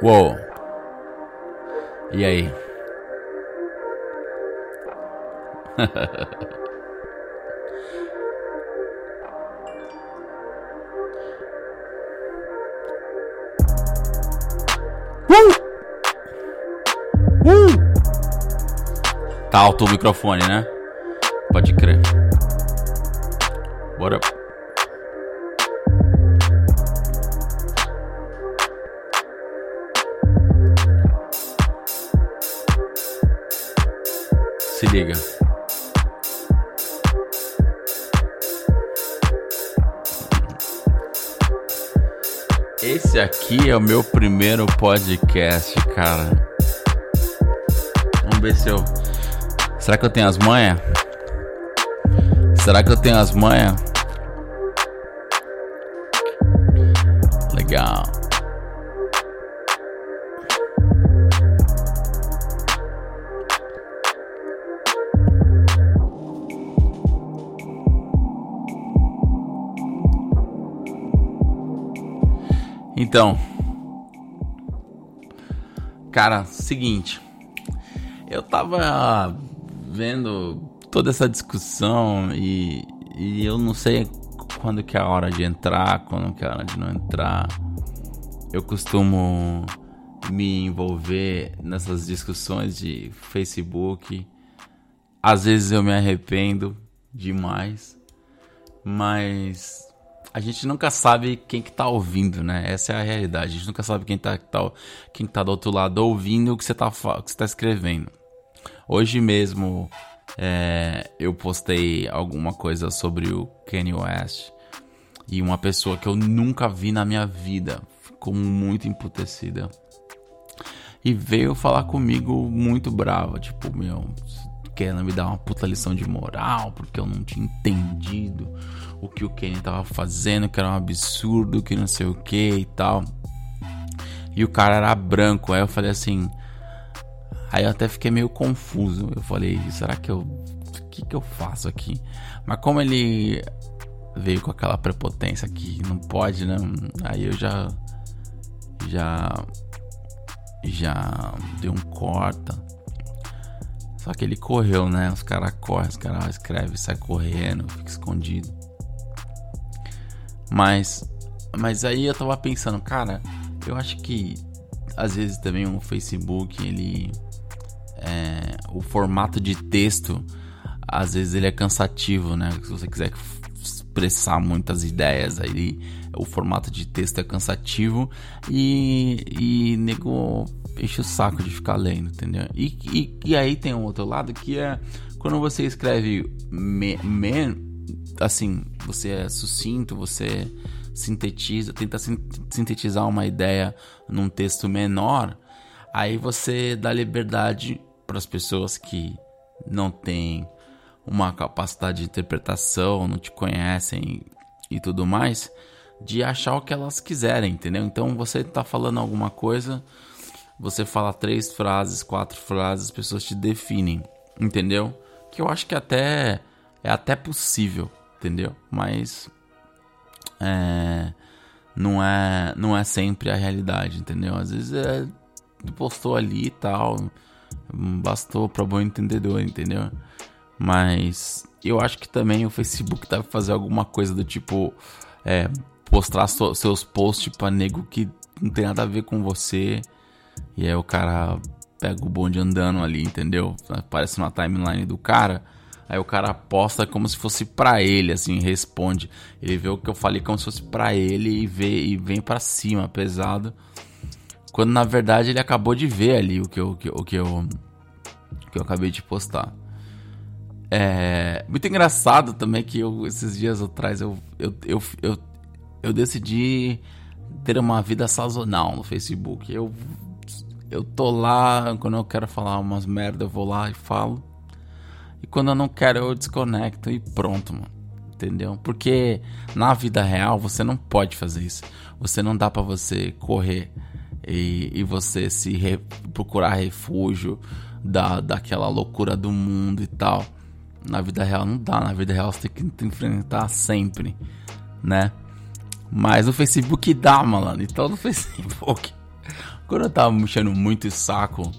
Uou. E aí? uh! Uh! Tá alto o microfone, né? Pode crer. Bora. Se liga. Esse aqui é o meu primeiro podcast, cara. Vamos ver se eu. Será que eu tenho as manhas? Será que eu tenho as manhas? Então, cara, seguinte, eu tava vendo toda essa discussão e, e eu não sei quando que é a hora de entrar, quando que é a hora de não entrar. Eu costumo me envolver nessas discussões de Facebook. Às vezes eu me arrependo demais, mas a gente nunca sabe quem que tá ouvindo, né? Essa é a realidade. A gente nunca sabe quem tá, tá, quem tá do outro lado ouvindo o que você tá, que você tá escrevendo. Hoje mesmo é, eu postei alguma coisa sobre o Kanye West e uma pessoa que eu nunca vi na minha vida ficou muito emputecida e veio falar comigo muito brava, tipo, meu, querendo me dar uma puta lição de moral porque eu não tinha entendido o que o Kenny tava fazendo, que era um absurdo, que não sei o que e tal. E o cara era branco, aí eu falei assim. Aí eu até fiquei meio confuso. Eu falei, será que eu. O que, que eu faço aqui? Mas como ele veio com aquela prepotência que não pode, né? Aí eu já. Já. Já dei um corta. Só que ele correu, né? Os caras correm, os caras escrevem, sai correndo, fica escondido. Mas, mas aí eu tava pensando, cara, eu acho que às vezes também o Facebook, ele. É, o formato de texto, às vezes ele é cansativo, né? Se você quiser expressar muitas ideias, aí o formato de texto é cansativo e, e nego enche o saco de ficar lendo, entendeu? E, e, e aí tem um outro lado que é quando você escreve me, me, assim, você é sucinto, você sintetiza, tenta sintetizar uma ideia num texto menor, aí você dá liberdade para as pessoas que não têm uma capacidade de interpretação, não te conhecem e tudo mais, de achar o que elas quiserem, entendeu? Então você está falando alguma coisa, você fala três frases, quatro frases, as pessoas te definem, entendeu? Que eu acho que até é até possível entendeu? Mas é, não é não é sempre a realidade, entendeu? Às vezes é postou ali e tal, bastou para bom entendedor, entendeu? Mas eu acho que também o Facebook deve fazer alguma coisa do tipo é, postar so, seus posts para nego que não tem nada a ver com você. E aí o cara pega o bonde andando ali, entendeu? Aparece na timeline do cara. Aí o cara posta como se fosse para ele, assim, responde. Ele vê o que eu falei como se fosse para ele e vê e vem para cima, pesado. Quando na verdade ele acabou de ver ali o que eu, o que, o que eu, o que eu acabei de postar. É muito engraçado também que eu, esses dias atrás eu, eu, eu, eu, eu decidi ter uma vida sazonal no Facebook. Eu, eu tô lá, quando eu quero falar umas merda, eu vou lá e falo. E quando eu não quero, eu desconecto e pronto, mano. Entendeu? Porque na vida real você não pode fazer isso. Você não dá para você correr e, e você se re, procurar refúgio da, daquela loucura do mundo e tal. Na vida real não dá. Na vida real você tem que enfrentar sempre, né? Mas no Facebook dá, mano. Então no Facebook Quando eu tava mexendo muito saco,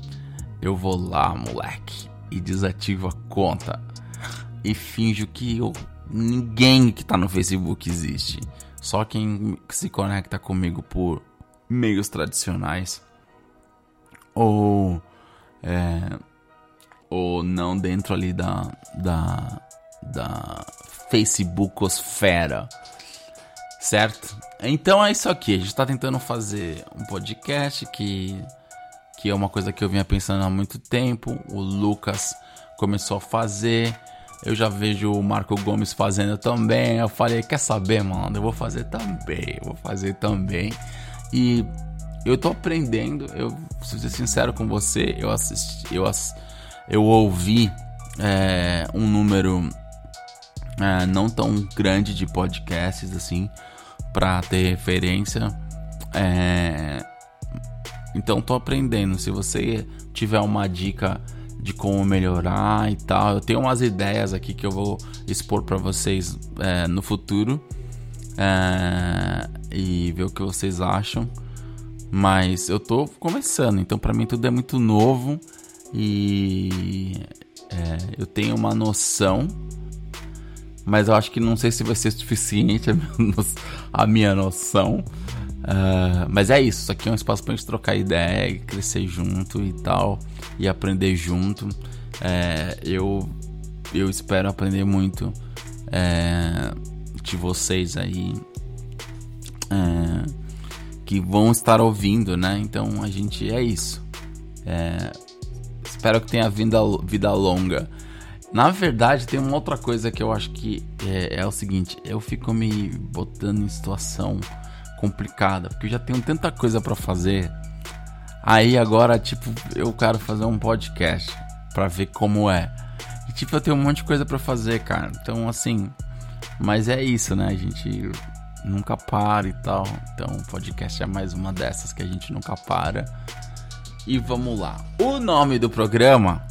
eu vou lá, moleque, e desativo a conta. E finjo que eu, ninguém que tá no Facebook existe. Só quem se conecta comigo por meios tradicionais. Ou. É, ou não dentro ali da. da. da Facebookosfera. Certo? Então é isso aqui. A gente tá tentando fazer um podcast que. Que é uma coisa que eu vinha pensando há muito tempo. O Lucas começou a fazer. Eu já vejo o Marco Gomes fazendo também. Eu falei, quer saber, mano? Eu vou fazer também. Eu vou fazer também. E eu tô aprendendo. Eu, se ser sincero com você, eu assisti, eu, eu ouvi é, um número é, não tão grande de podcasts assim para ter referência. É, então tô aprendendo. Se você tiver uma dica de como melhorar e tal. Eu tenho umas ideias aqui que eu vou expor para vocês é, no futuro é, e ver o que vocês acham. Mas eu tô começando, então para mim tudo é muito novo e é, eu tenho uma noção, mas eu acho que não sei se vai ser suficiente a minha, a minha noção. Uh, mas é isso, isso aqui é um espaço pra gente trocar ideia, crescer junto e tal, e aprender junto. É, eu, eu espero aprender muito é, de vocês aí é, que vão estar ouvindo, né? Então a gente é isso. É, espero que tenha vida, vida longa. Na verdade, tem uma outra coisa que eu acho que é, é o seguinte: eu fico me botando em situação complicada, porque eu já tenho tanta coisa para fazer. Aí agora, tipo, eu quero fazer um podcast para ver como é. E tipo, eu tenho um monte de coisa para fazer, cara. Então, assim, mas é isso, né? A gente nunca para e tal. Então, o podcast é mais uma dessas que a gente nunca para. E vamos lá. O nome do programa,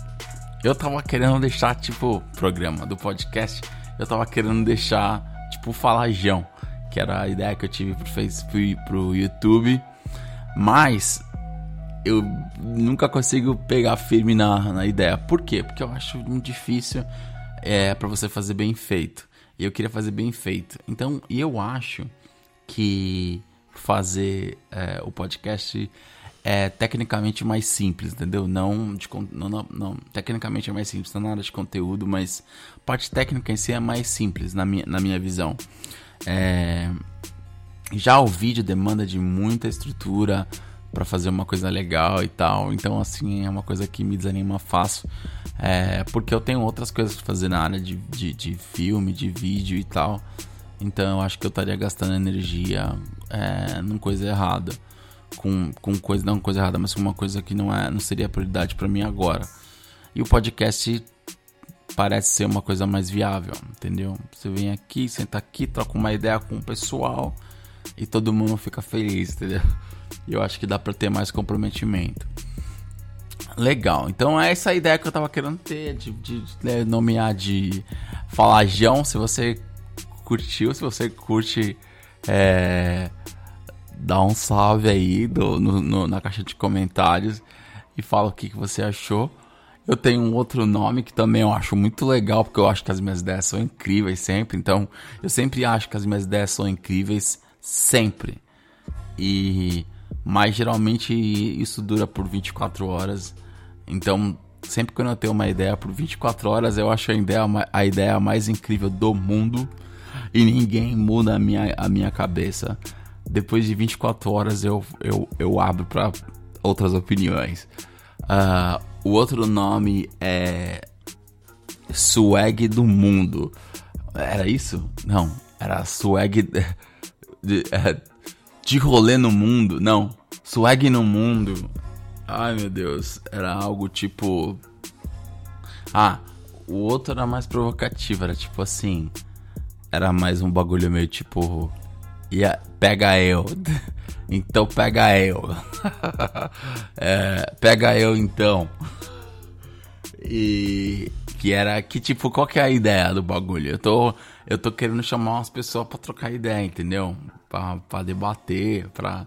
eu tava querendo deixar, tipo, programa do podcast, eu tava querendo deixar, tipo, falajão que era a ideia que eu tive pro Facebook, pro YouTube, mas eu nunca consigo pegar firme na, na ideia. Por quê? Porque eu acho muito difícil é, para você fazer bem feito. E eu queria fazer bem feito. Então, eu acho que fazer é, o podcast é tecnicamente mais simples, entendeu? Não, de, não, não, não, tecnicamente é mais simples, não nada de conteúdo, mas parte técnica em si é mais simples, na minha, na minha visão. É... Já o vídeo demanda de muita estrutura para fazer uma coisa legal e tal. Então, assim, é uma coisa que me desanima fácil. É... Porque eu tenho outras coisas pra fazer na área de, de, de filme, de vídeo e tal. Então, eu acho que eu estaria gastando energia é, numa coisa errada. Com, com coisa, não coisa errada, mas com uma coisa que não, é, não seria prioridade para mim agora. E o podcast parece ser uma coisa mais viável, entendeu? Você vem aqui, senta aqui, troca uma ideia com o pessoal e todo mundo fica feliz, entendeu? Eu acho que dá para ter mais comprometimento. Legal, então é essa ideia que eu tava querendo ter, de, de, de né, nomear de falajão. Se você curtiu, se você curte, é, dá um salve aí do, no, no, na caixa de comentários e fala o que, que você achou. Eu tenho um outro nome que também eu acho muito legal, porque eu acho que as minhas ideias são incríveis sempre. Então, eu sempre acho que as minhas ideias são incríveis, sempre. E mas geralmente isso dura por 24 horas. Então, sempre que eu tenho uma ideia por 24 horas, eu acho a ideia, a ideia mais incrível do mundo. E ninguém muda a minha, a minha cabeça. Depois de 24 horas eu, eu, eu abro para outras opiniões. Uh, o outro nome é Swag do Mundo. Era isso? Não, era Swag de, de, é, de rolê no mundo. Não, Swag no mundo. Ai meu Deus, era algo tipo. Ah, o outro era mais provocativo, era tipo assim. Era mais um bagulho meio tipo. Ia, pega eu. Então pega eu. é, pega eu então. E que era que tipo, qual que é a ideia do bagulho? Eu tô eu tô querendo chamar umas pessoas para trocar ideia, entendeu? Para debater, para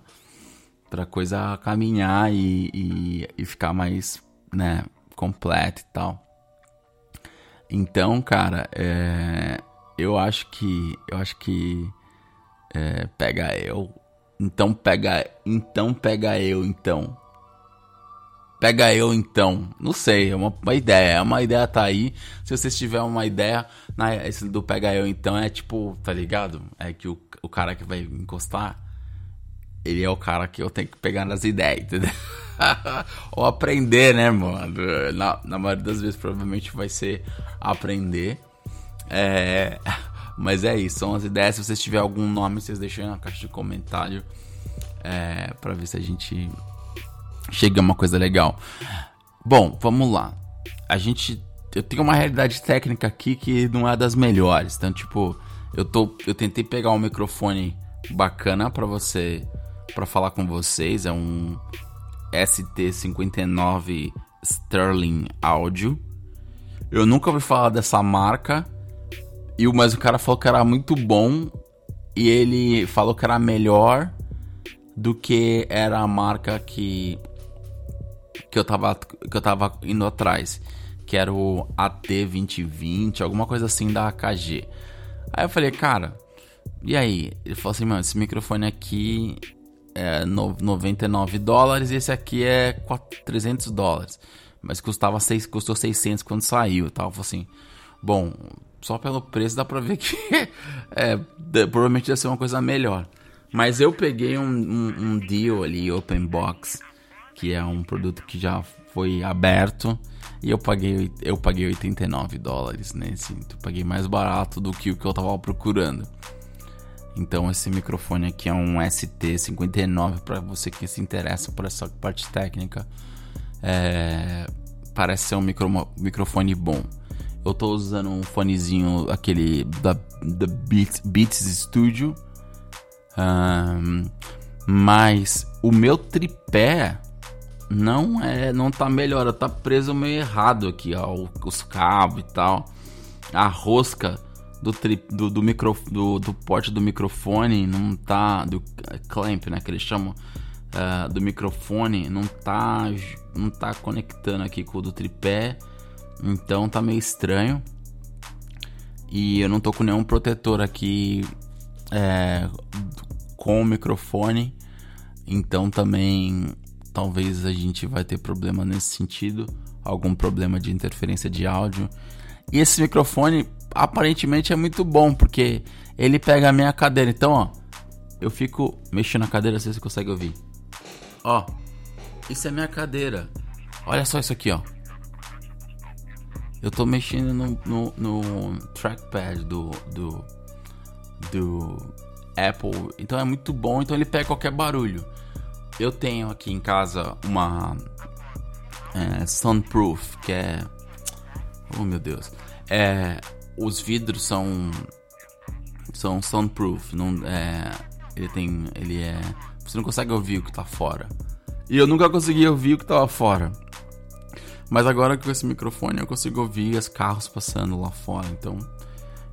pra coisa caminhar e, e, e ficar mais, né, completa e tal. Então, cara, é, eu acho que. Eu acho que. É, pega eu. Então pega. Então pega eu, então. Pega eu então. Não sei, é uma, uma ideia. É uma ideia tá aí. Se vocês tiverem uma ideia, na, esse do pega eu então é tipo, tá ligado? É que o, o cara que vai encostar, ele é o cara que eu tenho que pegar nas ideias, entendeu? Ou aprender, né, mano? Na, na maioria das vezes provavelmente vai ser aprender. É. Mas é isso, são as ideias. Se vocês tiverem algum nome, vocês deixem na caixa de comentário. É, pra ver se a gente chega a uma coisa legal. Bom, vamos lá. A gente. Eu tenho uma realidade técnica aqui que não é das melhores. Então, tipo, eu tô. Eu tentei pegar um microfone bacana para você. para falar com vocês. É um ST59 Sterling Audio. Eu nunca ouvi falar dessa marca. E mas o cara falou que era muito bom. E ele falou que era melhor do que era a marca que que eu tava, que eu tava indo atrás, que era o AT2020, alguma coisa assim da AKG. Aí eu falei, cara, e aí? Ele falou assim, mano, esse microfone aqui é 99 dólares e esse aqui é 300 dólares. Mas custava 6, custou 600 quando saiu tal. Eu falei assim, bom, só pelo preço dá pra ver que é, provavelmente deve ser uma coisa melhor. Mas eu peguei um, um, um deal ali, open box, que é um produto que já foi aberto. E eu paguei, eu paguei 89 dólares nesse. Eu paguei mais barato do que o que eu tava procurando. Então esse microfone aqui é um ST59 para você que se interessa por essa parte técnica. É, parece ser um micro, microfone bom. Eu tô usando um fonezinho aquele da, da Beats, Beats Studio. Um, mas o meu tripé não é, não tá melhor, tá preso meio errado aqui, ó, os cabos e tal. A rosca do, tri, do, do, micro, do, do porte do microfone não tá. Do clamp, né? Que eles chamam uh, do microfone, não tá, não tá conectando aqui com o do tripé. Então tá meio estranho. E eu não tô com nenhum protetor aqui é, com o microfone. Então também talvez a gente vai ter problema nesse sentido, algum problema de interferência de áudio. E esse microfone aparentemente é muito bom, porque ele pega a minha cadeira. Então, ó, eu fico mexendo na cadeira, se você consegue ouvir. Ó, isso é minha cadeira. Olha só isso aqui, ó. Eu tô mexendo no, no, no trackpad do, do, do Apple. Então é muito bom. Então ele pega qualquer barulho. Eu tenho aqui em casa uma é, Sunproof, que é. Oh meu Deus. É, os vidros são. São Sunproof. Não, é, ele tem. Ele é. Você não consegue ouvir o que tá fora. E eu nunca consegui ouvir o que tava fora. Mas agora com esse microfone eu consigo ouvir os carros passando lá fora. Então.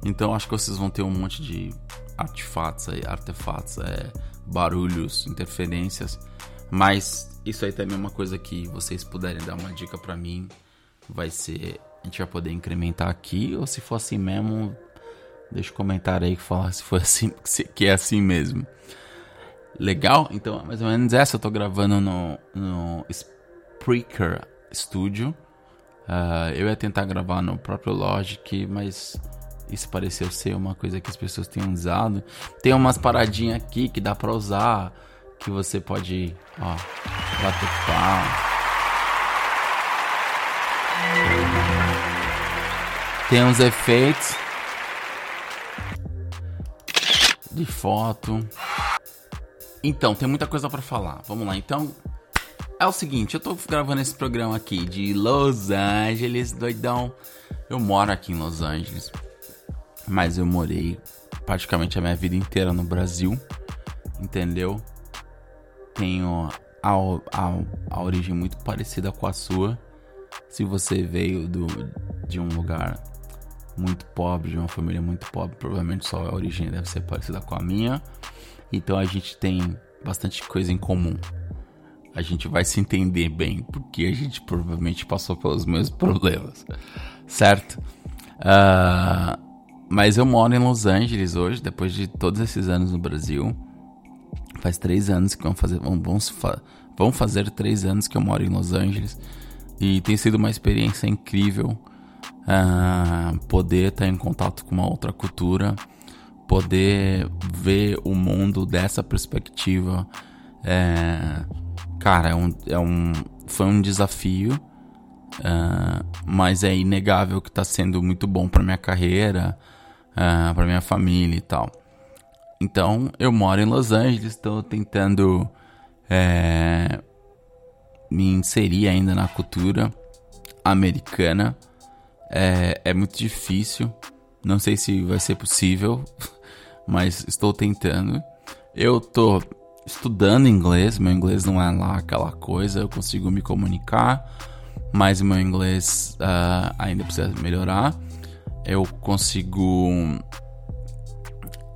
Então acho que vocês vão ter um monte de artefatos aí, artefatos, é, barulhos, interferências. Mas isso aí também é uma coisa que vocês puderem dar uma dica para mim. Vai ser. A gente vai poder incrementar aqui. Ou se for assim mesmo, deixa um comentário aí que fala se foi assim, que é assim mesmo. Legal? Então, mais ou menos essa eu tô gravando no, no Spreaker Studio. Uh, eu ia tentar gravar no próprio Logic, mas isso pareceu ser uma coisa que as pessoas têm usado. Tem umas paradinhas aqui que dá pra usar, que você pode, ó, palma. Tem uns efeitos de foto. Então, tem muita coisa para falar. Vamos lá. Então, é o seguinte, eu tô gravando esse programa aqui de Los Angeles, doidão. Eu moro aqui em Los Angeles mas eu morei praticamente a minha vida inteira no Brasil, entendeu? Tenho a, a, a origem muito parecida com a sua. Se você veio do, de um lugar muito pobre, de uma família muito pobre, provavelmente sua origem deve ser parecida com a minha. Então a gente tem bastante coisa em comum. A gente vai se entender bem, porque a gente provavelmente passou pelos mesmos problemas, certo? Uh, mas eu moro em Los Angeles hoje, depois de todos esses anos no Brasil. Faz três anos que vamos fazer, vamos, vão fazer três anos que eu moro em Los Angeles e tem sido uma experiência incrível uh, poder estar em contato com uma outra cultura, poder ver o mundo dessa perspectiva. É, cara, é um, é um, foi um desafio, uh, mas é inegável que está sendo muito bom para minha carreira, uh, para minha família e tal. Então, eu moro em Los Angeles, estou tentando é, me inserir ainda na cultura americana. É, é muito difícil, não sei se vai ser possível, mas estou tentando. Eu estou estudando inglês, meu inglês não é lá aquela coisa, eu consigo me comunicar, mas meu inglês uh, ainda precisa melhorar. Eu consigo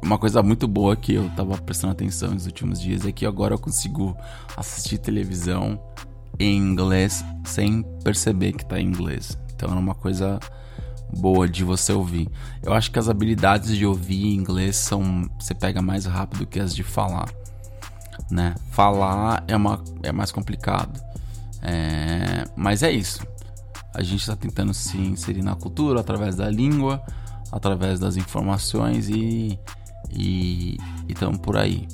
uma coisa muito boa que eu tava prestando atenção nos últimos dias é que agora eu consigo assistir televisão em inglês sem perceber que tá em inglês. Então é uma coisa boa de você ouvir. Eu acho que as habilidades de ouvir em inglês são você pega mais rápido que as de falar, né? Falar é uma é mais complicado. É, mas é isso. A gente está tentando se inserir na cultura através da língua, através das informações e e estamos por aí.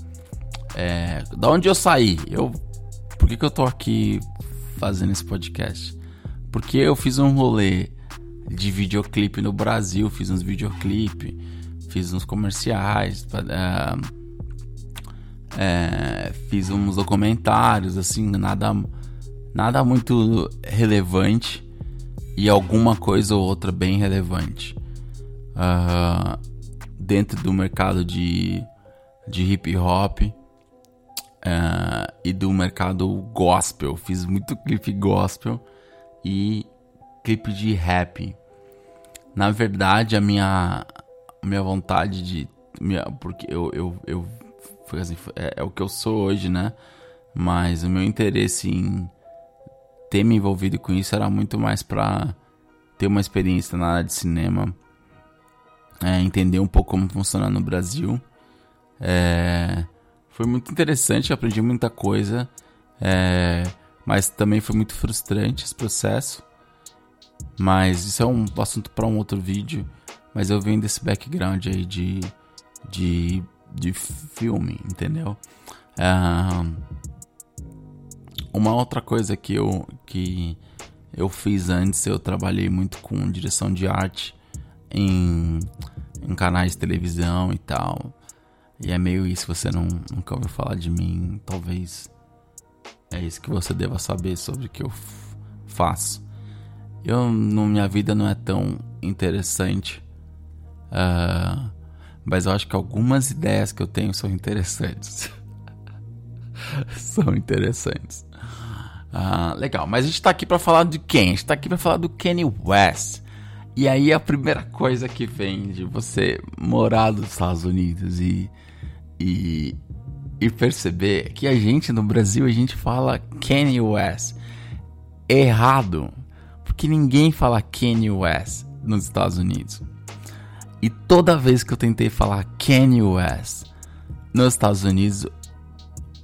É, da onde eu saí? Eu, por que, que eu tô aqui fazendo esse podcast? Porque eu fiz um rolê de videoclipe no Brasil, fiz uns videoclipe, fiz uns comerciais, é, é, fiz uns documentários, assim, nada, nada muito relevante e alguma coisa ou outra bem relevante. Uh, dentro do mercado de, de hip hop uh, e do mercado gospel. Fiz muito clipe gospel e clipe de rap. Na verdade, a minha, minha vontade de. Minha, porque eu, eu, eu é, é o que eu sou hoje, né? Mas o meu interesse em ter me envolvido com isso era muito mais para ter uma experiência na área de cinema é, entender um pouco como funciona no Brasil. É, foi muito interessante, aprendi muita coisa, é, mas também foi muito frustrante esse processo. Mas isso é um assunto para um outro vídeo. Mas eu venho desse background aí de, de, de filme, entendeu? É, uma outra coisa que eu, que eu fiz antes, eu trabalhei muito com direção de arte em, em canais de televisão e tal. E é meio isso, você não, nunca ouviu falar de mim, talvez é isso que você deva saber sobre o que eu faço. Eu, minha vida não é tão interessante, uh, mas eu acho que algumas ideias que eu tenho são interessantes. são interessantes. Uh, legal, mas a gente tá aqui para falar de quem? A gente tá aqui para falar do Kanye West. E aí a primeira coisa que vem de você morar nos Estados Unidos e, e, e perceber que a gente no Brasil a gente fala Kanye West errado, porque ninguém fala Kanye West nos Estados Unidos. E toda vez que eu tentei falar Kanye West nos Estados Unidos,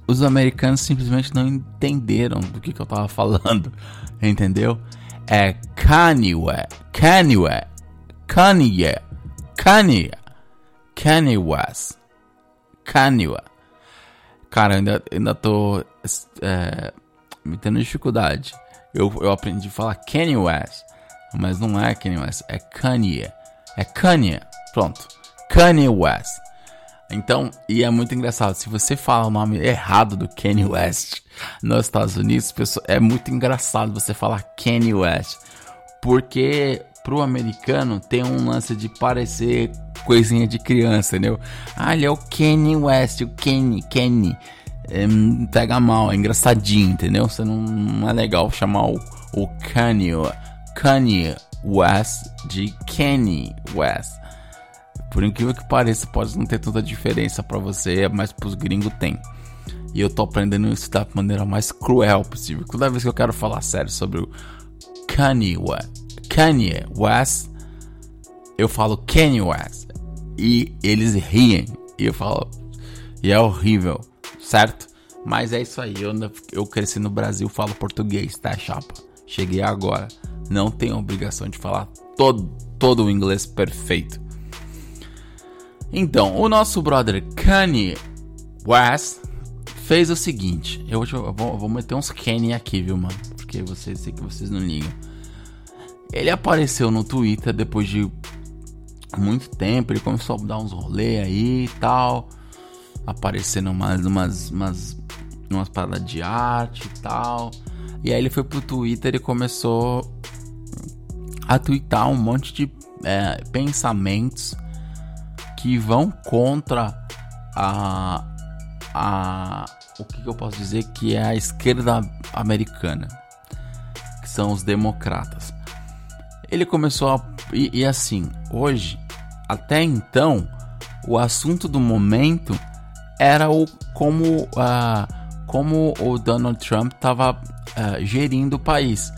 os americanos simplesmente não entenderam do que, que eu tava falando, entendeu? É Kanye West. Kanye West. Kanye. Kanye. Kanye West. Kanye West. Cara, ainda, ainda tô é, me tendo dificuldade. Eu, eu aprendi a falar Kanye West, mas não é Kanye West, é Kanye. É Kanye. Pronto. Kanye West. Então, e é muito engraçado, se você fala o nome errado do Kanye West nos Estados Unidos, é muito engraçado você falar Kanye West. Porque pro americano tem um lance de parecer coisinha de criança, entendeu? Ah, ele é o Kanye West, o Kanye, Kanye. É, pega mal, é engraçadinho, entendeu? Você não, não é legal chamar o, o Kanye, Kanye West de Kanye West. Por incrível que pareça, pode não ter tanta diferença para você, mas pros gringos tem. E eu tô aprendendo isso da maneira mais cruel possível. Toda vez que eu quero falar sério sobre o West, Kanye West eu falo Kanye West. E eles riem. E eu falo. E é horrível, certo? Mas é isso aí. Eu, eu cresci no Brasil, falo português, tá, chapa? Cheguei agora. Não tenho obrigação de falar todo, todo o inglês perfeito. Então, o nosso brother Kanye West fez o seguinte. Eu, vou, eu vou, meter uns Kanye aqui, viu, mano? Porque vocês sei que vocês não ligam. Ele apareceu no Twitter depois de muito tempo. Ele começou a dar uns rolê aí e tal. Aparecendo umas, umas, umas, umas paradas de arte e tal. E aí ele foi pro Twitter e começou a twittar um monte de é, pensamentos que vão contra a, a o que, que eu posso dizer que é a esquerda americana, que são os democratas. Ele começou a e, e assim hoje até então, o assunto do momento era o como, uh, como o Donald Trump estava uh, gerindo o país.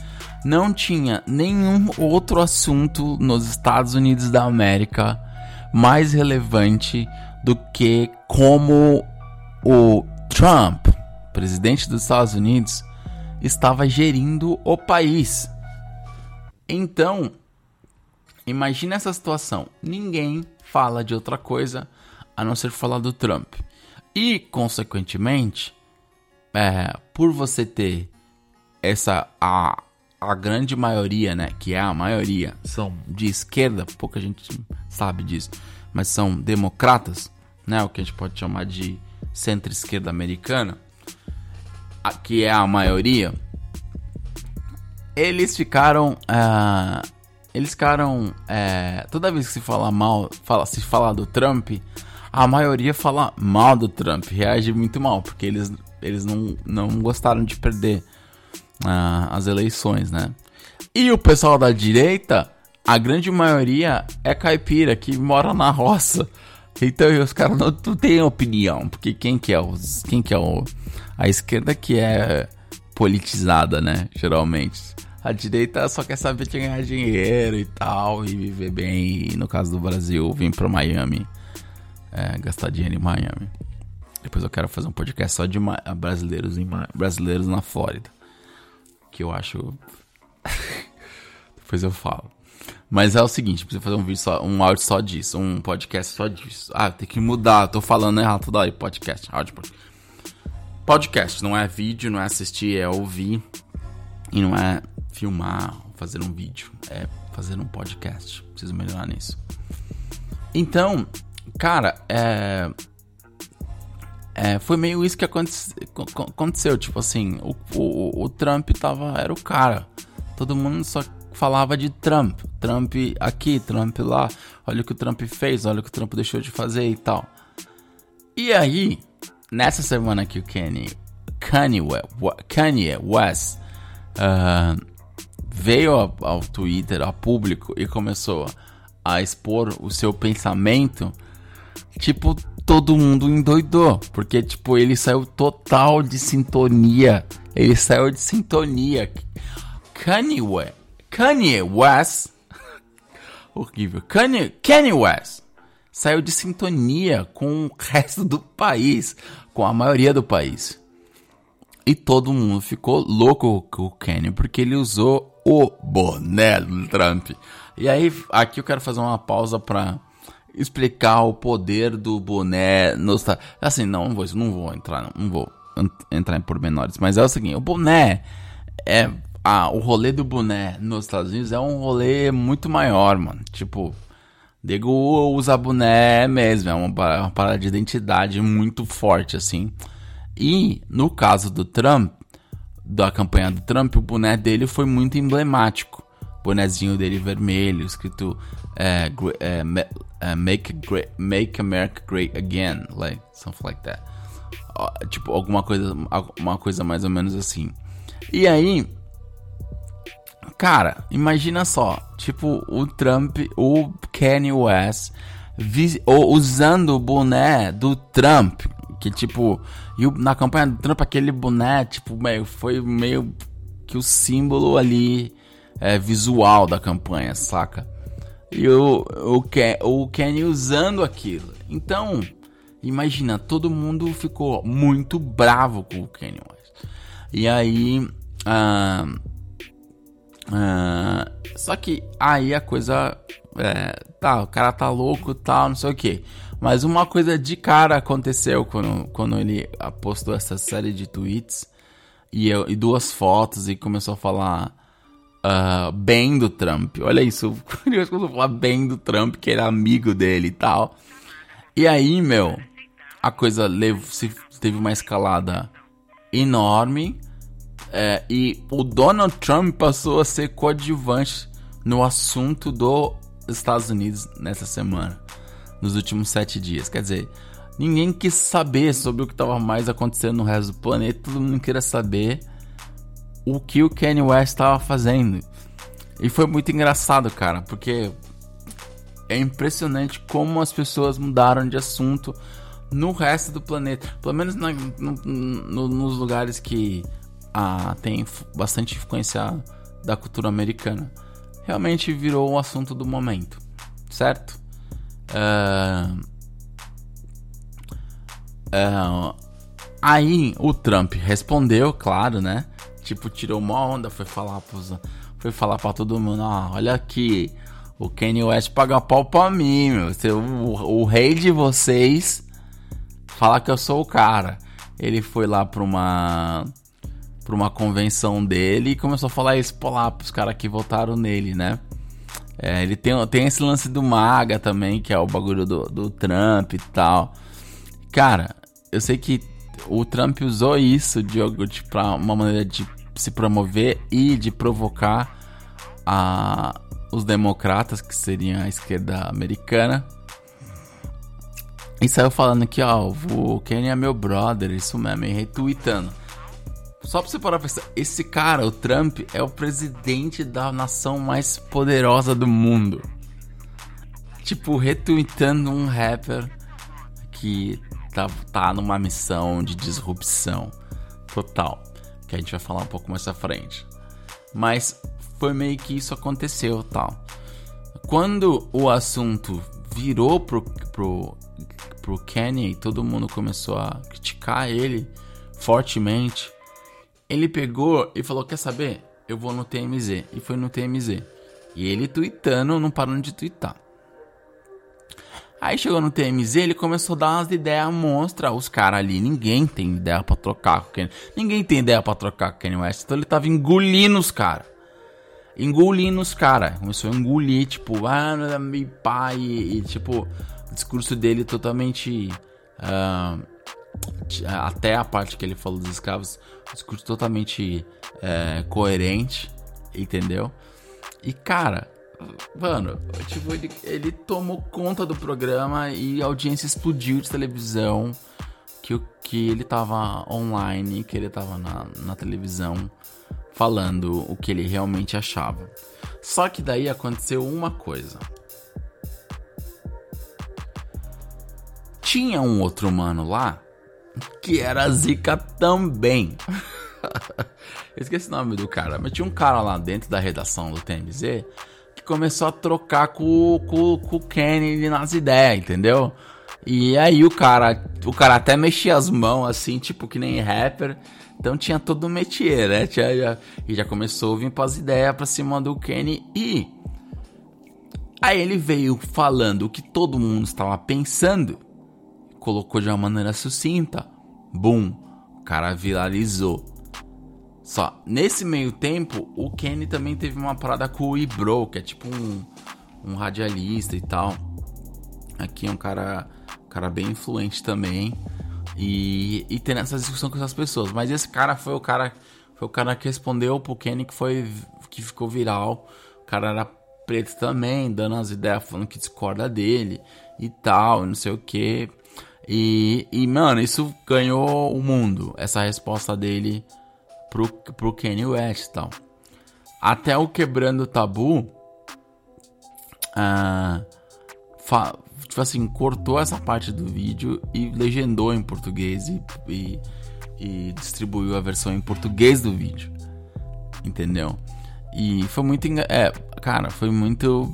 Não tinha nenhum outro assunto nos Estados Unidos da América mais relevante do que como o Trump, presidente dos Estados Unidos, estava gerindo o país. Então, Imagina essa situação. Ninguém fala de outra coisa a não ser falar do Trump. E, consequentemente, é, por você ter essa a, a grande maioria, né, que é a maioria, são de esquerda, pouca gente sabe disso, mas são democratas, né, o que a gente pode chamar de centro-esquerda americana, que é a maioria, eles ficaram uh, eles ficaram. É, toda vez que se fala mal, fala, se fala do Trump, a maioria fala mal do Trump, reage muito mal, porque eles, eles não, não gostaram de perder uh, as eleições, né? E o pessoal da direita, a grande maioria é caipira, que mora na roça. Então os caras não, não têm opinião, porque quem que é os, quem que é o a esquerda que é politizada, né, geralmente. A direita só quer saber de ganhar dinheiro e tal, e viver bem. E no caso do Brasil, vir para Miami, é, gastar dinheiro em Miami. Depois eu quero fazer um podcast só de brasileiros, em brasileiros na Flórida. Que eu acho. Depois eu falo. Mas é o seguinte, preciso fazer um vídeo só, um áudio só disso, um podcast só disso. Ah, tem que mudar, tô falando errado toda hora. Podcast, áudio. Podcast, não é vídeo, não é assistir, é ouvir. E não é filmar, fazer um vídeo, é fazer um podcast. Preciso melhorar nisso. Então, cara, é, é, foi meio isso que aconteceu. Tipo assim, o, o, o, Trump tava, era o cara. Todo mundo só falava de Trump. Trump aqui, Trump lá. Olha o que o Trump fez, olha o que o Trump deixou de fazer e tal. E aí, nessa semana que o Kanye, Kanye, Kanye West uh, veio ao, ao Twitter, a público, e começou a expor o seu pensamento, tipo, todo mundo endoidou. Porque, tipo, ele saiu total de sintonia. Ele saiu de sintonia. Kanye West. Kanye West. horrível. Kanye, Kanye West saiu de sintonia com o resto do país. Com a maioria do país. E todo mundo ficou louco com o Kanye porque ele usou o boné do Trump. E aí, aqui eu quero fazer uma pausa para explicar o poder do boné nos assim não vou não vou entrar não vou entrar em pormenores mas é o seguinte o boné é ah, o rolê do boné nos Estados Unidos é um rolê muito maior mano tipo Digo usa boné mesmo é uma, uma parada de identidade muito forte assim e no caso do Trump da campanha do Trump, o boné dele foi muito emblemático. Bonezinho dele vermelho, escrito é, é, é, make, great, make America Great Again, like, something like that. Tipo, alguma coisa, uma coisa mais ou menos assim. E aí, cara, imagina só, tipo, o Trump, o Kanye West, usando o boné do Trump, Que tipo, e o, na campanha do Trump, aquele boné, tipo, meio, foi meio que o símbolo ali é, visual da campanha, saca? E o, o, Ken, o Kenny usando aquilo. Então, imagina, todo mundo ficou muito bravo com o Kenny West. E aí. Ah, ah, só que aí a coisa. É, tá, o cara tá louco tal, não sei o que. Mas uma coisa de cara aconteceu quando, quando ele postou essa série de tweets e, eu, e duas fotos e começou a falar uh, bem do Trump. Olha isso, curioso quando falar bem do Trump, que era amigo dele e tal. E aí, meu, a coisa teve uma escalada enorme. É, e o Donald Trump passou a ser coadjuvante no assunto dos Estados Unidos nessa semana, nos últimos sete dias. Quer dizer, ninguém quis saber sobre o que estava mais acontecendo no resto do planeta, todo mundo queria saber o que o Kanye West estava fazendo. E foi muito engraçado, cara, porque é impressionante como as pessoas mudaram de assunto no resto do planeta. Pelo menos na, no, no, nos lugares que ah, tem bastante influência da cultura americana. Realmente virou o assunto do momento, certo? Uh, uh, aí o Trump respondeu, claro, né? Tipo, tirou uma onda, foi falar pros, foi falar pra todo mundo, ah, olha aqui, o Kanye West paga pau pra mim, meu. O, o rei de vocês fala que eu sou o cara. Ele foi lá pra uma pra uma convenção dele e começou a falar isso pô, lá pros caras que votaram nele, né? É, ele tem, tem esse lance do MAGA também, que é o bagulho do, do Trump e tal. Cara, eu sei que o Trump usou isso de, de pra uma maneira de se promover e de provocar a, os democratas, que seriam a esquerda americana. E saiu falando aqui, ó, o Kenny é meu brother, isso mesmo, e retweetando. Só pra você parar pra pensar, esse cara, o Trump, é o presidente da nação mais poderosa do mundo. Tipo, retweetando um rapper que tá, tá numa missão de disrupção total. Que a gente vai falar um pouco mais à frente. Mas foi meio que isso aconteceu tal. Quando o assunto virou pro, pro, pro Kanye, todo mundo começou a criticar ele fortemente ele pegou e falou: Quer saber? Eu vou no TMZ. E foi no TMZ. E ele tweetando, não parando de tweetar. Aí chegou no TMZ, ele começou a dar umas ideias monstra. Os caras ali, ninguém tem ideia pra trocar com Kanye. Ninguém tem ideia pra trocar com Kanye West. Então ele tava engolindo os caras. Engolindo os caras. Começou a engolir, tipo, ah, meu pai. E, tipo, o discurso dele totalmente. Uh, até a parte que ele falou dos escravos, um discurso totalmente é, coerente, entendeu? E cara, mano, tipo, ele, ele tomou conta do programa e a audiência explodiu de televisão. Que, que ele tava online, que ele tava na, na televisão falando o que ele realmente achava. Só que daí aconteceu uma coisa. Tinha um outro mano lá que era zica também. esqueci o nome do cara, mas tinha um cara lá dentro da redação do TMZ começou a trocar com, com, com o Kenny nas ideias, entendeu? E aí o cara, o cara até mexia as mãos assim, tipo que nem rapper. Então tinha todo o métier, né? Tinha, já, e já começou a vir pras ideias pra cima do Kenny. E aí ele veio falando o que todo mundo estava pensando colocou de uma maneira sucinta. Boom, o cara viralizou. Só, nesse meio tempo, o Kenny também teve uma parada com o Ibro, que é tipo um, um radialista e tal. Aqui é um cara, cara bem influente também. E, e tendo essa discussão com essas pessoas. Mas esse cara foi o cara. Foi o cara que respondeu pro Kenny que foi. que ficou viral. O cara era preto também, dando as ideias, falando que discorda dele e tal, não sei o que. E, e, mano, isso ganhou o mundo, essa resposta dele pro, pro Kanye West e tal. Até o Quebrando o Tabu, uh, tipo assim, cortou essa parte do vídeo e legendou em português e, e, e distribuiu a versão em português do vídeo. Entendeu? E foi muito. É, cara, foi muito.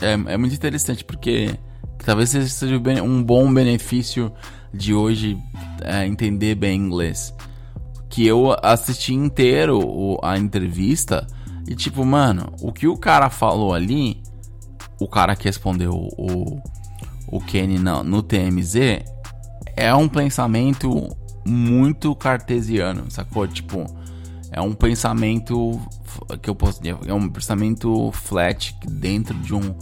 É, é muito interessante porque talvez seja um bom benefício de hoje é, entender bem inglês. Que eu assisti inteiro a entrevista e, tipo, mano, o que o cara falou ali, o cara que respondeu o, o Kenny no, no TMZ, é um pensamento muito cartesiano, sacou? Tipo, é um pensamento que eu posso dizer, é um pensamento flat dentro de um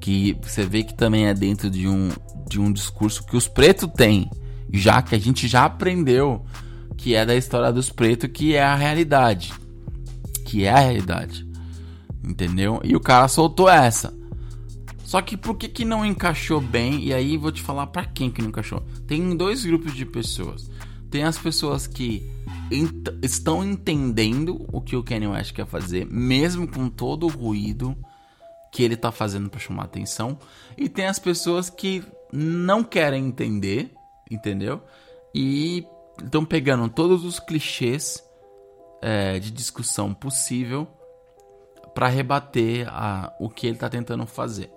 que você vê que também é dentro de um de um discurso que os pretos têm, já que a gente já aprendeu que é da história dos pretos, que é a realidade. Que é a realidade. Entendeu? E o cara soltou essa. Só que por que, que não encaixou bem? E aí vou te falar para quem que não encaixou. Tem dois grupos de pessoas. Tem as pessoas que ent estão entendendo o que o Kanye West quer fazer, mesmo com todo o ruído que ele tá fazendo para chamar atenção. E tem as pessoas que não querem entender, entendeu? E estão pegando todos os clichês é, de discussão possível para rebater a, o que ele está tentando fazer.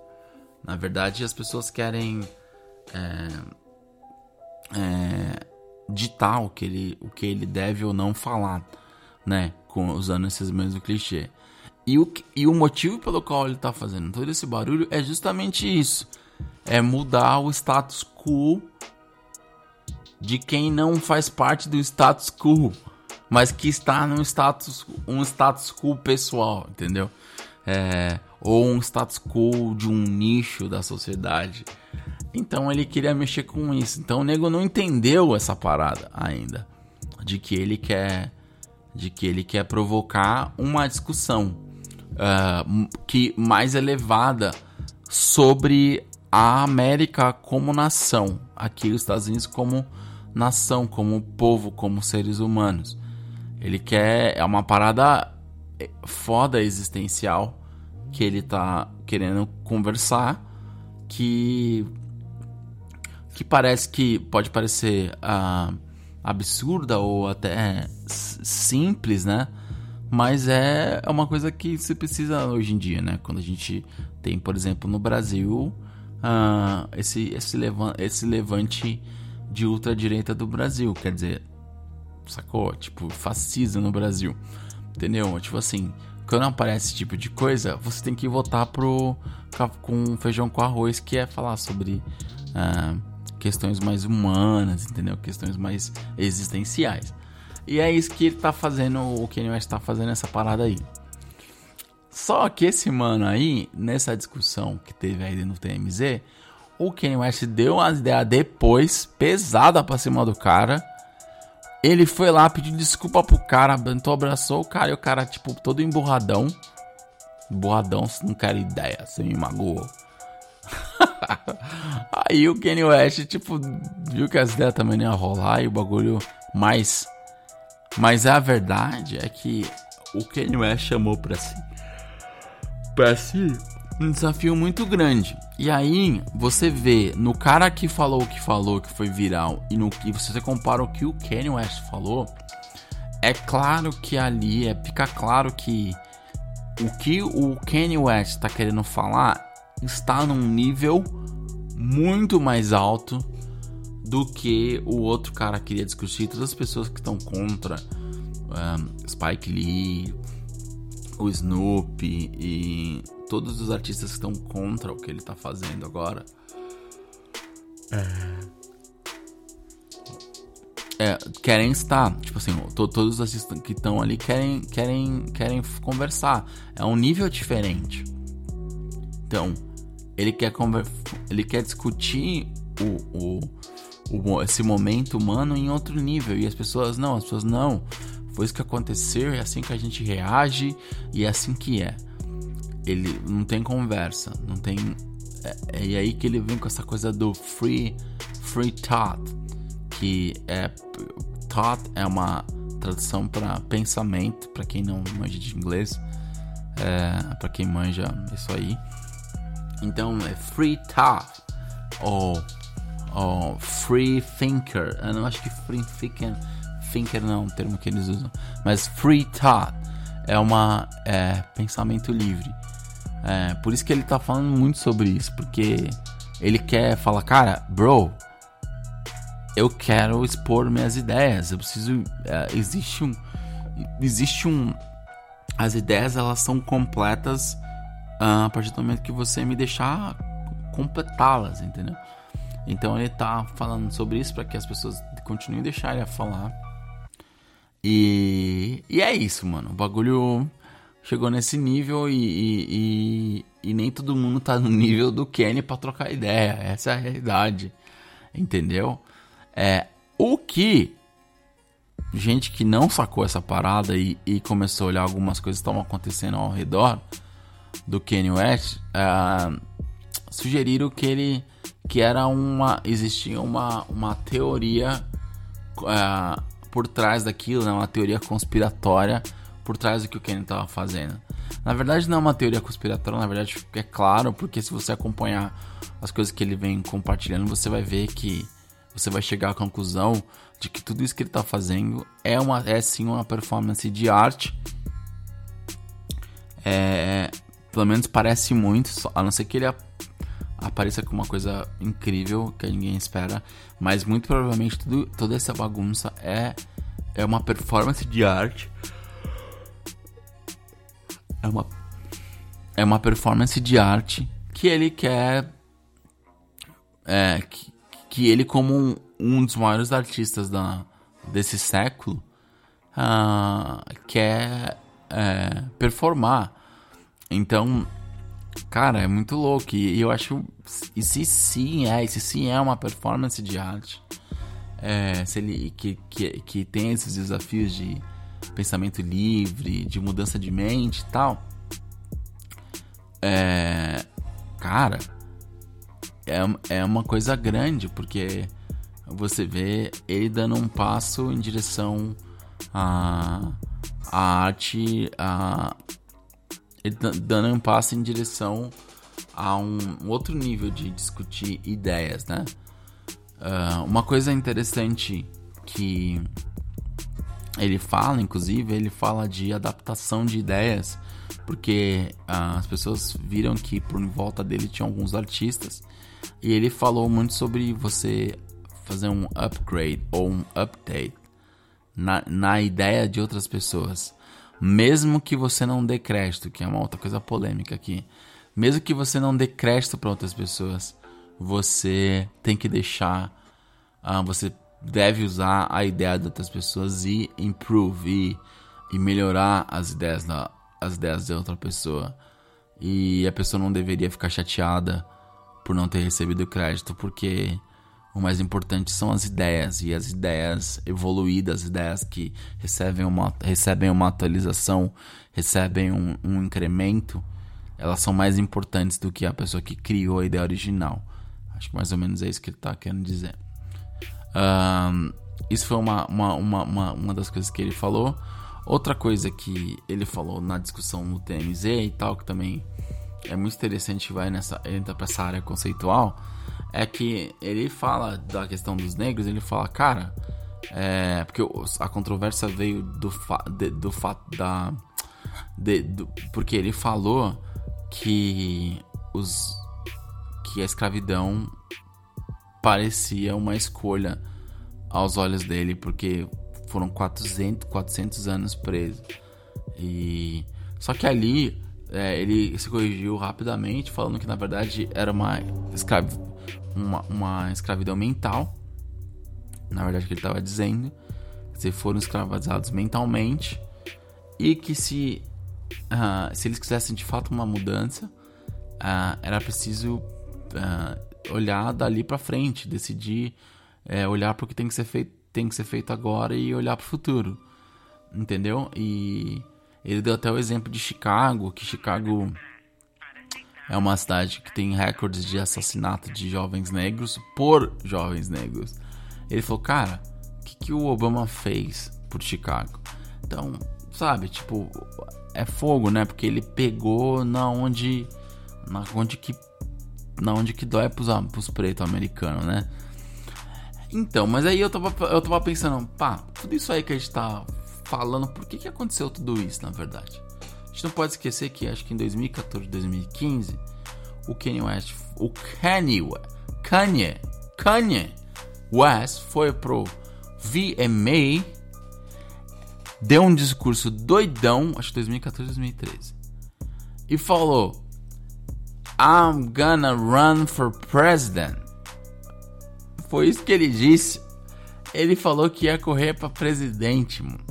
Na verdade, as pessoas querem é, é, ditar o que, ele, o que ele deve ou não falar, né? Com, usando esses mesmos clichês. E o, e o motivo pelo qual ele está fazendo todo esse barulho é justamente isso: é mudar o status quo de quem não faz parte do status quo, mas que está num status, um status quo pessoal, entendeu? É, ou um status quo de um nicho da sociedade. Então ele queria mexer com isso. Então o nego não entendeu essa parada ainda, de que ele quer, de que ele quer provocar uma discussão uh, que mais elevada sobre a América como nação, aqui os Estados Unidos como nação, como povo, como seres humanos. Ele quer. É uma parada foda existencial que ele tá querendo conversar. Que. Que parece que pode parecer uh, absurda ou até simples, né? Mas é, é uma coisa que se precisa hoje em dia, né? Quando a gente tem, por exemplo, no Brasil, uh, esse, esse, levan esse levante de ultradireita do Brasil. Quer dizer, sacou? Tipo, fascismo no Brasil. Entendeu? Tipo assim, quando aparece esse tipo de coisa, você tem que votar pro com feijão com arroz, que é falar sobre uh, questões mais humanas, entendeu? Questões mais existenciais. E é isso que ele tá fazendo, o Kanye West tá fazendo essa parada aí. Só que esse mano aí, nessa discussão que teve aí no TMZ, o Kanye West deu umas ideias depois, pesada pra cima do cara. Ele foi lá pedir desculpa pro cara, então abraçou o cara e o cara, tipo, todo emburradão. Emburradão, você não quer ideia, você me magoou. Aí o Kanye West, tipo, viu que as ideias também não ia rolar e o bagulho mais. Mas a verdade é que o Kanye West chamou pra si. Pra si um desafio muito grande. E aí você vê no cara que falou o que falou, que foi viral, e no que você compara o que o Kanye West falou, é claro que ali é fica claro que o que o Kanye West está querendo falar está num nível muito mais alto do que o outro cara queria discutir. Todas as pessoas que estão contra um, Spike Lee, o Snoopy e todos os artistas que estão contra o que ele tá fazendo agora. É. É, querem estar, tipo assim, to, todos os artistas que estão ali querem, querem, querem conversar. É um nível diferente. Então, ele quer ele quer discutir o, o, o, esse momento humano em outro nível e as pessoas não, as pessoas não. Foi isso que aconteceu, é assim que a gente reage e é assim que é ele não tem conversa, não tem. É, é aí que ele vem com essa coisa do free, free thought, que é. Thought é uma tradução para pensamento, para quem não manja de inglês, é, para quem manja isso aí. Então é free thought, o, o free thinker. Eu não acho que free thinker, thinker não é um termo que eles usam, mas free thought é uma é, pensamento livre. É, por isso que ele tá falando muito sobre isso, porque ele quer falar, cara, bro, eu quero expor minhas ideias, eu preciso. É, existe um. Existe um. As ideias elas são completas uh, a partir do momento que você me deixar completá-las, entendeu? Então ele tá falando sobre isso para que as pessoas continuem a deixar ele falar. E, e é isso, mano. O bagulho chegou nesse nível e, e, e, e nem todo mundo tá no nível do Kenny pra trocar ideia. Essa é a realidade. Entendeu? É, o que gente que não sacou essa parada e, e começou a olhar algumas coisas que estavam acontecendo ao redor do Kanye West, uh, sugeriram que ele que era uma existia uma, uma teoria uh, por trás daquilo, né, uma teoria conspiratória por trás do que o Kanye estava fazendo. Na verdade não é uma teoria conspiratória, na verdade é claro, porque se você acompanhar as coisas que ele vem compartilhando, você vai ver que você vai chegar à conclusão de que tudo isso que ele está fazendo é, uma, é sim uma performance de arte. É, pelo menos parece muito, a não ser que ele apareça com uma coisa incrível que ninguém espera, mas muito provavelmente tudo, toda essa bagunça é, é uma performance de arte. É uma, é uma performance de arte que ele quer. É, que, que ele, como um, um dos maiores artistas da, desse século, uh, quer é, performar. Então, cara, é muito louco. E, eu acho. E se sim é, se sim é uma performance de arte, é, se ele que, que, que tem esses desafios de pensamento livre, de mudança de mente e tal. É, cara, é, é uma coisa grande, porque você vê ele dando um passo em direção à, arte, a, ele dando um passo em direção a um, um outro nível de discutir ideias, né? Uh, uma coisa interessante que ele fala, inclusive, ele fala de adaptação de ideias, porque uh, as pessoas viram que por volta dele tinha alguns artistas e ele falou muito sobre você fazer um upgrade ou um update na, na ideia de outras pessoas. Mesmo que você não dê crédito, que é uma outra coisa polêmica aqui. Mesmo que você não dê crédito para outras pessoas, você tem que deixar. Uh, você deve usar a ideia de outras pessoas e improve e, e melhorar as ideias, da, as ideias de outra pessoa. E a pessoa não deveria ficar chateada por não ter recebido crédito, porque o mais importante são as ideias e as ideias evoluídas, as ideias que recebem uma, recebem uma atualização, recebem um, um incremento, elas são mais importantes do que a pessoa que criou a ideia original. Acho que mais ou menos é isso que ele está querendo dizer. Isso foi uma, uma, uma, uma, uma das coisas que ele falou. Outra coisa que ele falou na discussão no TMZ e tal, que também é muito interessante, vai nessa, entra pra essa área conceitual, é que ele fala da questão dos negros, ele fala, cara, é, porque a controvérsia veio do, fa, de, do fato da. De, do, porque ele falou que os que a escravidão parecia uma escolha aos olhos dele, porque foram 400, 400 anos preso. E só que ali é, ele se corrigiu rapidamente, falando que na verdade era uma, escravi uma, uma escravidão mental. Na verdade, que ele estava dizendo. Que foram escravizados mentalmente. E que se, uh, se eles quisessem de fato uma mudança, uh, era preciso uh, olhar dali para frente, decidir, é, olhar para o que tem que ser feito, tem que ser feito agora e olhar para o futuro, entendeu? E ele deu até o exemplo de Chicago, que Chicago é uma cidade que tem recordes de assassinato de jovens negros por jovens negros. Ele falou, cara, o que, que o Obama fez por Chicago? Então, sabe, tipo, é fogo, né? Porque ele pegou na onde, na onde que na onde que dói pros, pros pretos americanos, né? Então, mas aí eu tava, eu tava pensando, pá, tudo isso aí que a gente tá falando, por que que aconteceu tudo isso, na verdade? A gente não pode esquecer que acho que em 2014, 2015, o Kanye West, o Kanye, Kanye, Kanye West foi pro VMA, deu um discurso doidão, acho que 2014, 2013, e falou: I'm gonna run for president. Foi isso que ele disse. Ele falou que ia correr para presidente. Mano.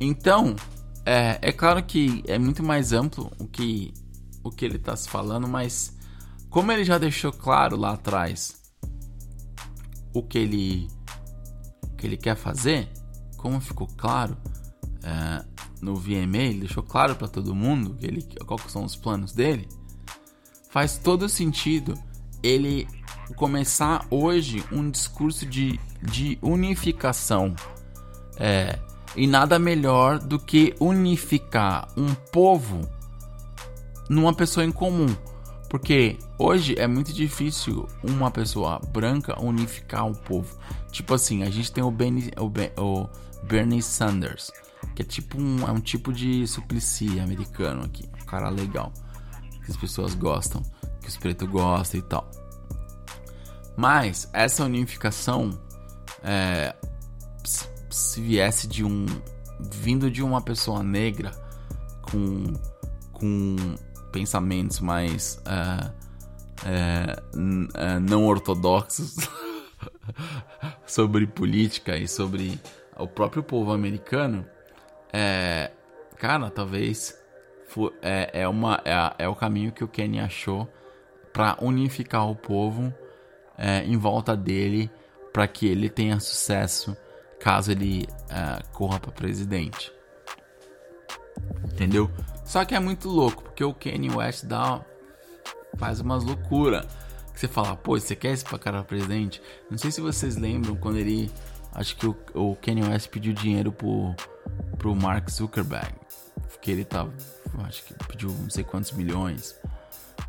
Então, é, é claro que é muito mais amplo o que, o que ele está se falando, mas como ele já deixou claro lá atrás o que ele, que ele quer fazer, como ficou claro é, no VMA, ele deixou claro para todo mundo que ele, quais são os planos dele faz todo sentido ele começar hoje um discurso de, de unificação. É, e nada melhor do que unificar um povo numa pessoa em comum. Porque hoje é muito difícil uma pessoa branca unificar um povo. Tipo assim, a gente tem o Bernie, o, o Bernie Sanders, que é tipo um, é um tipo de suplicy americano aqui. Um cara legal que as pessoas gostam, que os pretos gostam e tal. Mas essa unificação, é, se viesse de um. vindo de uma pessoa negra com, com pensamentos mais é, é, é não ortodoxos sobre política e sobre o próprio povo americano, é, cara, talvez é, é, uma, é, é o caminho que o Kenny achou para unificar o povo é, em volta dele para que ele tenha sucesso caso ele é, corra para presidente. Entendeu? Só que é muito louco porque o Kanye West dá faz umas loucuras. Você fala, pô, você quer esse cara presidente? Não sei se vocês lembram quando ele. Acho que o, o Kanye West pediu dinheiro pro, pro Mark Zuckerberg. Que ele tava acho que pediu não sei quantos milhões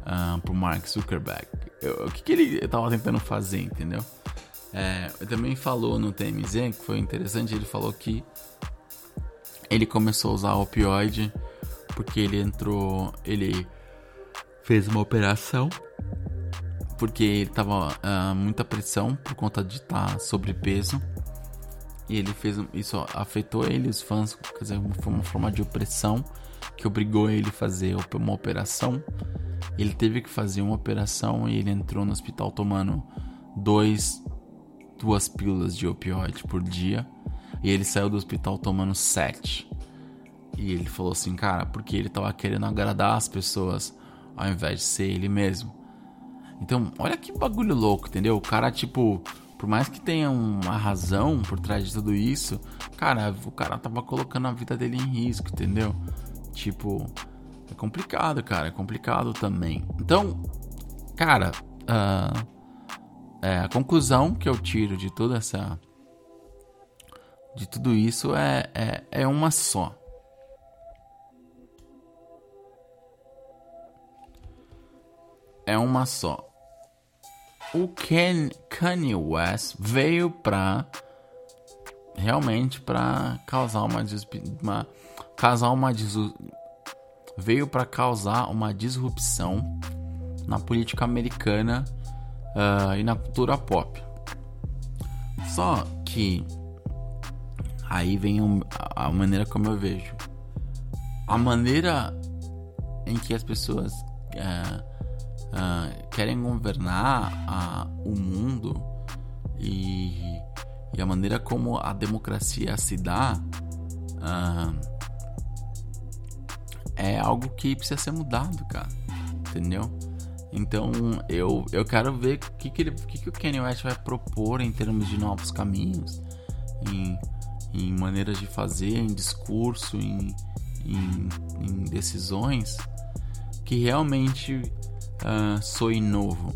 uh, pro Mark Zuckerberg. Eu, o que, que ele tava tentando fazer, entendeu? É, também falou no TMZ, que foi interessante, ele falou que ele começou a usar opioide porque ele entrou, ele fez uma operação porque ele tava uh, muita pressão por conta de estar tá sobrepeso e ele fez isso afetou ele os fãs quer dizer foi uma forma de opressão que obrigou ele a fazer uma operação. Ele teve que fazer uma operação e ele entrou no hospital tomando dois, duas pílulas de opioide por dia. E ele saiu do hospital tomando sete. E ele falou assim, cara, porque ele tava querendo agradar as pessoas ao invés de ser ele mesmo. Então, olha que bagulho louco, entendeu? O cara, tipo, por mais que tenha uma razão por trás de tudo isso, cara, o cara tava colocando a vida dele em risco, entendeu? Tipo, é complicado, cara. É complicado também. Então, cara, uh, é, a conclusão que eu tiro de toda essa. De tudo isso é, é, é uma só. É uma só. O Ken, Kanye West veio pra realmente para causar uma, uma causar uma veio para causar uma disrupção na política americana uh, e na cultura pop. Só que aí vem um, a maneira como eu vejo. A maneira em que as pessoas uh, uh, querem governar o mundo e, e, a maneira como a democracia se dá é algo que precisa ser mudado, cara. Entendeu? Então eu, eu quero ver o que, que, que, que o Kanye West vai propor em termos de novos caminhos, em, em maneiras de fazer, em discurso, em, em, em decisões que realmente uh, soe novo,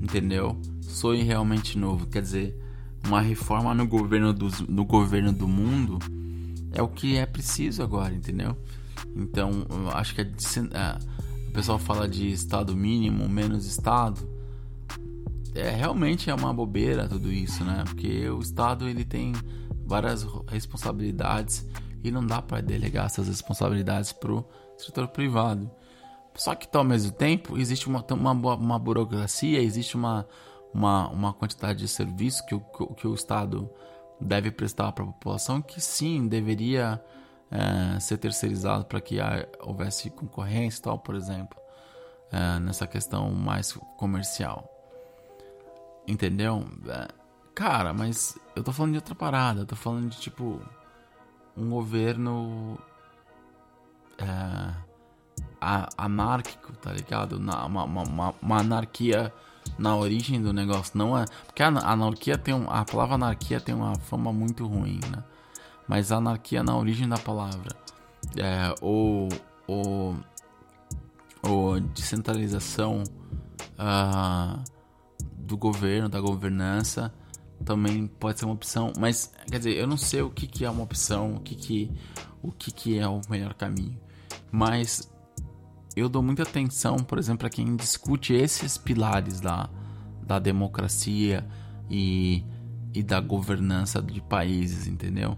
entendeu? Soe realmente novo. Quer dizer, uma reforma no governo do, no governo do mundo é o que é preciso agora, entendeu? Então, acho que a, a, o pessoal fala de estado mínimo, menos estado. É realmente é uma bobeira tudo isso, né? Porque o estado ele tem várias responsabilidades e não dá para delegar essas responsabilidades pro setor privado. Só que ao mesmo tempo existe uma, uma, uma burocracia, existe uma, uma, uma quantidade de serviço que o, que o Estado deve prestar para a população que sim deveria é, ser terceirizado para que houvesse concorrência e tal, por exemplo, é, nessa questão mais comercial. Entendeu? É, cara, mas eu tô falando de outra parada, eu tô falando de tipo um governo é, anárquico, tá ligado? Uma, uma, uma, uma, anarquia na origem do negócio. Não é. Porque a anarquia tem um, A palavra anarquia tem uma fama muito ruim, né? Mas a anarquia na origem da palavra. É, ou, ou, ou descentralização uh, do governo, da governança também pode ser uma opção, mas quer dizer, eu não sei o que, que é uma opção, o que, que, o que, que é o melhor caminho, mas eu dou muita atenção, por exemplo, para quem discute esses pilares da, da democracia e, e da governança de países, entendeu?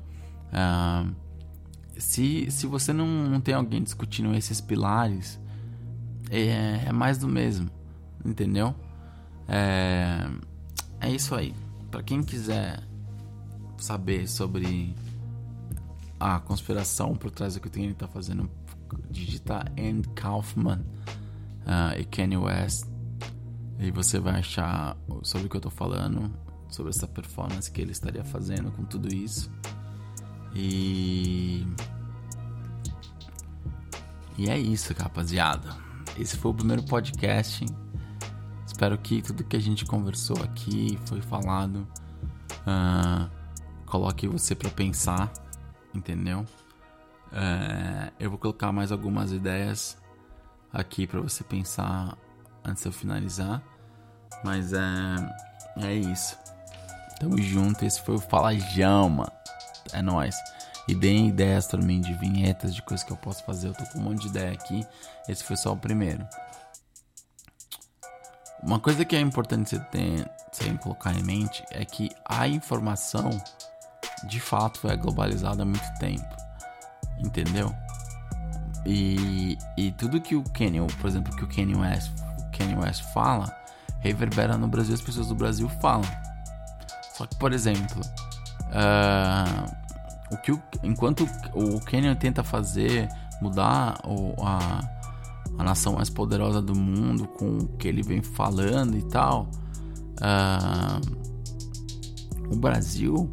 Se, se você não, não tem alguém discutindo esses pilares, é, é mais do mesmo, entendeu? É, é isso aí. Para quem quiser saber sobre a conspiração por trás do que o Tiny tá fazendo digitar Andy Kaufman uh, e Kanye West e você vai achar sobre o que eu tô falando, sobre essa performance que ele estaria fazendo com tudo isso. E e é isso, rapaziada. Esse foi o primeiro podcast. Espero que tudo que a gente conversou aqui, foi falado, uh, coloque você para pensar, entendeu? É, eu vou colocar mais algumas ideias aqui para você pensar antes de eu finalizar. Mas é, é isso. Tamo junto. Esse foi o Falajão, mano. É nóis. E deem ideias também de vinhetas, de coisas que eu posso fazer. Eu tô com um monte de ideia aqui. Esse foi só o primeiro. Uma coisa que é importante você ter, você colocar em mente é que a informação de fato é globalizada há muito tempo entendeu? E, e tudo que o Kanye, por exemplo, que o Kanye West, o West fala, reverbera no Brasil, as pessoas do Brasil falam. Só que, por exemplo, uh, o que o, enquanto o Kanye tenta fazer, mudar o, a, a nação mais poderosa do mundo com o que ele vem falando e tal, uh, o Brasil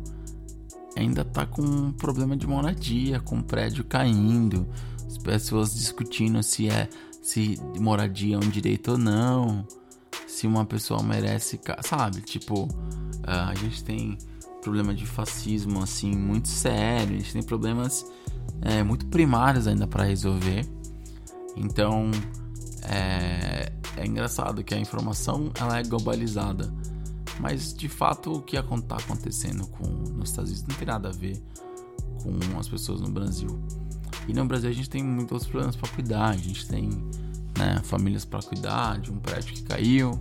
ainda tá com um problema de moradia, com o prédio caindo, as pessoas discutindo se é se moradia é um direito ou não, se uma pessoa merece, sabe? Tipo, a gente tem problema de fascismo assim muito sério, a gente tem problemas é, muito primários ainda para resolver. Então, é, é engraçado que a informação ela é globalizada mas de fato o que está acontecendo com, nos Estados Unidos não tem nada a ver com as pessoas no Brasil. E no Brasil a gente tem muitos outros problemas para cuidar. A gente tem né, famílias para cuidar de um prédio que caiu.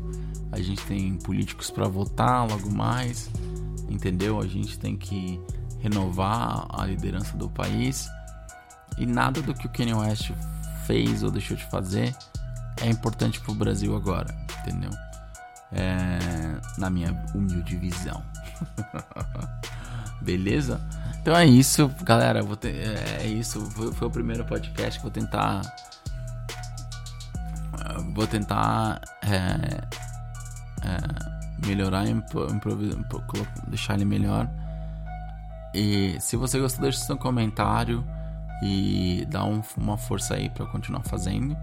A gente tem políticos para votar logo mais. Entendeu? A gente tem que renovar a liderança do país. E nada do que o Kanye West fez ou deixou de fazer é importante para o Brasil agora. Entendeu? é, na minha humilde visão. Beleza? Então é isso, galera. É, é isso. Foi, foi, o primeiro podcast. Vou tentar. Vou tentar é, é, melhorar, deixar ele melhor. E se você gostou, deixe seu comentário e dá um, uma força aí para continuar fazendo.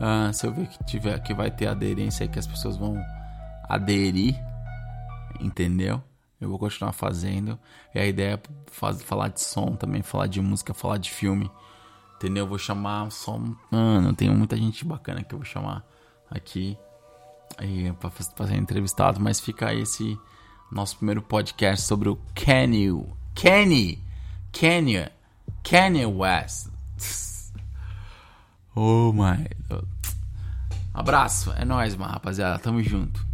Uh, se eu ver que tiver que vai ter aderência que as pessoas vão aderir, entendeu? Eu vou continuar fazendo. E a ideia é faz, falar de som também, falar de música, falar de filme. Entendeu? Eu vou chamar só. Mano, tem muita gente bacana que eu vou chamar aqui pra ser entrevistado. Mas fica esse nosso primeiro podcast sobre o Kanye. Kanye! Kanye! Kanye West. Oh my abraço, é nóis, mano, rapaziada. Tamo junto.